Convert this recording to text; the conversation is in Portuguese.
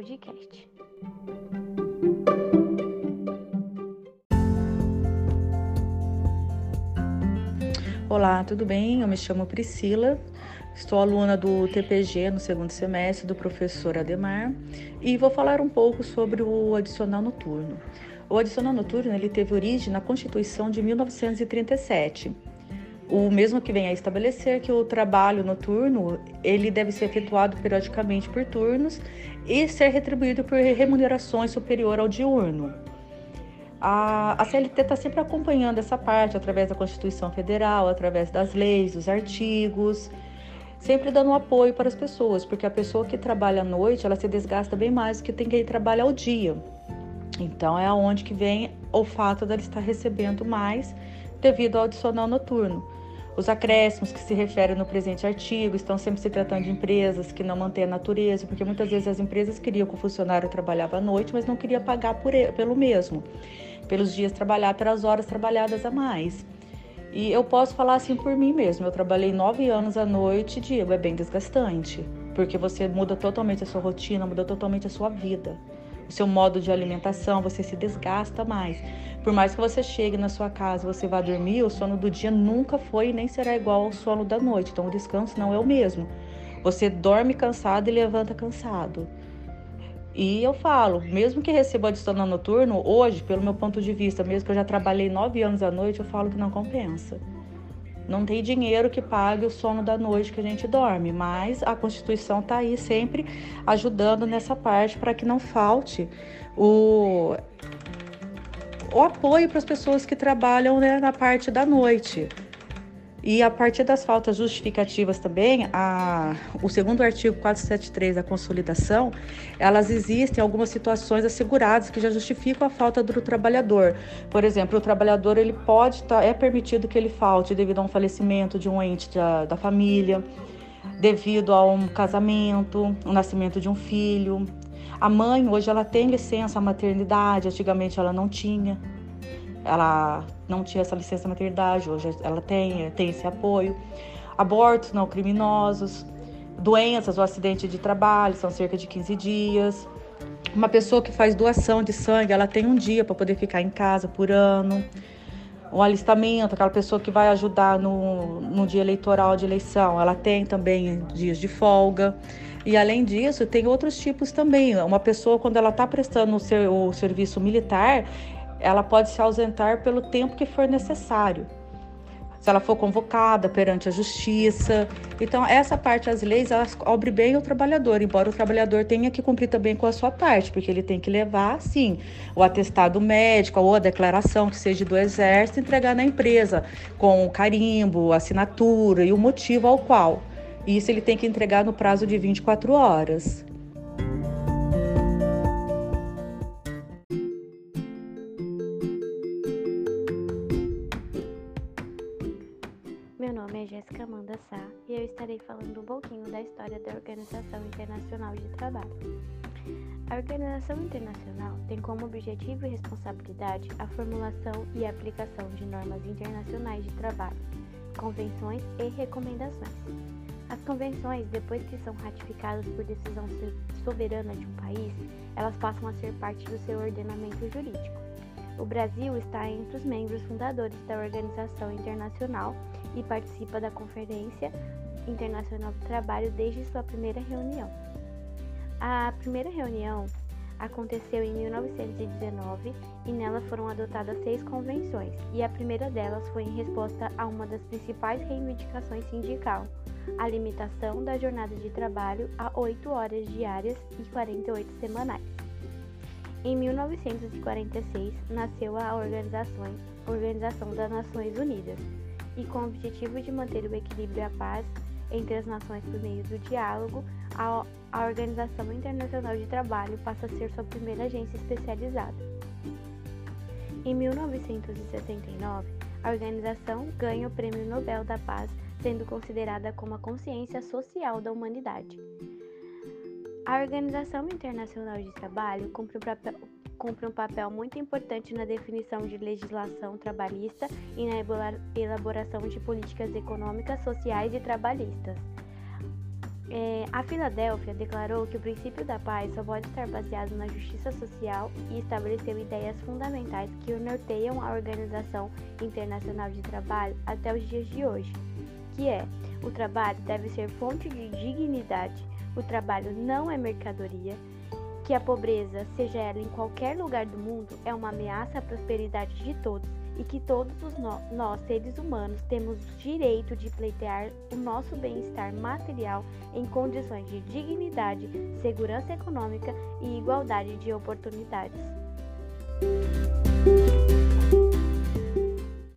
podcast. Olá, tudo bem? Eu me chamo Priscila, estou aluna do TPG no segundo semestre do professor Ademar e vou falar um pouco sobre o adicional noturno. O adicional noturno ele teve origem na Constituição de 1937 o mesmo que vem a estabelecer que o trabalho noturno ele deve ser efetuado periodicamente por turnos e ser retribuído por remunerações superior ao diurno. A, a CLT está sempre acompanhando essa parte através da Constituição Federal, através das leis, dos artigos, sempre dando apoio para as pessoas, porque a pessoa que trabalha à noite ela se desgasta bem mais do que tem que trabalhar ao dia. Então é aonde que vem o fato dela estar recebendo mais devido ao adicional noturno. Os acréscimos que se referem no presente artigo estão sempre se tratando de empresas que não mantêm a natureza, porque muitas vezes as empresas queriam que o funcionário trabalhava à noite, mas não queria pagar por ele, pelo mesmo, pelos dias trabalhados, pelas horas trabalhadas a mais. E eu posso falar assim por mim mesmo. Eu trabalhei nove anos à noite, Diego, é bem desgastante, porque você muda totalmente a sua rotina, muda totalmente a sua vida seu modo de alimentação, você se desgasta mais. Por mais que você chegue na sua casa, você vá dormir, o sono do dia nunca foi e nem será igual ao sono da noite. Então o descanso não é o mesmo. Você dorme cansado e levanta cansado. E eu falo, mesmo que receba adicional noturno, hoje, pelo meu ponto de vista, mesmo que eu já trabalhei nove anos à noite, eu falo que não compensa. Não tem dinheiro que pague o sono da noite que a gente dorme, mas a Constituição está aí sempre ajudando nessa parte para que não falte o, o apoio para as pessoas que trabalham né, na parte da noite. E a partir das faltas justificativas também, a, o segundo artigo 473 da consolidação, elas existem algumas situações asseguradas que já justificam a falta do trabalhador. Por exemplo, o trabalhador ele pode tá, é permitido que ele falte devido a um falecimento de um ente da, da família, devido a um casamento, o nascimento de um filho. A mãe hoje ela tem licença maternidade, antigamente ela não tinha ela não tinha essa licença maternidade, hoje ela tem, tem esse apoio. Abortos não criminosos, doenças ou acidente de trabalho, são cerca de 15 dias. Uma pessoa que faz doação de sangue, ela tem um dia para poder ficar em casa por ano. O alistamento, aquela pessoa que vai ajudar no, no dia eleitoral de eleição, ela tem também dias de folga. E além disso, tem outros tipos também. Uma pessoa, quando ela está prestando o, seu, o serviço militar, ela pode se ausentar pelo tempo que for necessário. Se ela for convocada perante a justiça. Então, essa parte das leis, elas cobre bem o trabalhador, embora o trabalhador tenha que cumprir também com a sua parte, porque ele tem que levar, sim, o atestado médico ou a declaração que seja do exército, entregar na empresa, com o carimbo, assinatura e o motivo ao qual. Isso ele tem que entregar no prazo de 24 horas. Meu nome é Jéssica Amanda Sá e eu estarei falando um pouquinho da história da Organização Internacional de Trabalho. A Organização Internacional tem como objetivo e responsabilidade a formulação e aplicação de normas internacionais de trabalho, convenções e recomendações. As convenções, depois que são ratificadas por decisão soberana de um país, elas passam a ser parte do seu ordenamento jurídico. O Brasil está entre os membros fundadores da Organização Internacional e participa da Conferência Internacional do Trabalho desde sua primeira reunião. A primeira reunião aconteceu em 1919 e nela foram adotadas seis convenções, e a primeira delas foi em resposta a uma das principais reivindicações sindical, a limitação da jornada de trabalho a 8 horas diárias e 48 semanais. Em 1946 nasceu a Organização, Organização das Nações Unidas, e com o objetivo de manter o equilíbrio e a paz entre as nações por meio do diálogo, a, a Organização Internacional de Trabalho passa a ser sua primeira agência especializada. Em 1969, a organização ganha o Prêmio Nobel da Paz, sendo considerada como a consciência social da humanidade. A Organização Internacional de Trabalho cumpre o papel, cumpre um papel muito importante na definição de legislação trabalhista e na elaboração de políticas econômicas, sociais e trabalhistas. É, a Filadélfia declarou que o princípio da paz só pode estar baseado na justiça social e estabeleceu ideias fundamentais que norteiam a Organização Internacional de Trabalho até os dias de hoje, que é o trabalho deve ser fonte de dignidade, o trabalho não é mercadoria, que a pobreza, seja ela em qualquer lugar do mundo, é uma ameaça à prosperidade de todos e que todos no, nós, seres humanos, temos o direito de pleitear o nosso bem-estar material em condições de dignidade, segurança econômica e igualdade de oportunidades.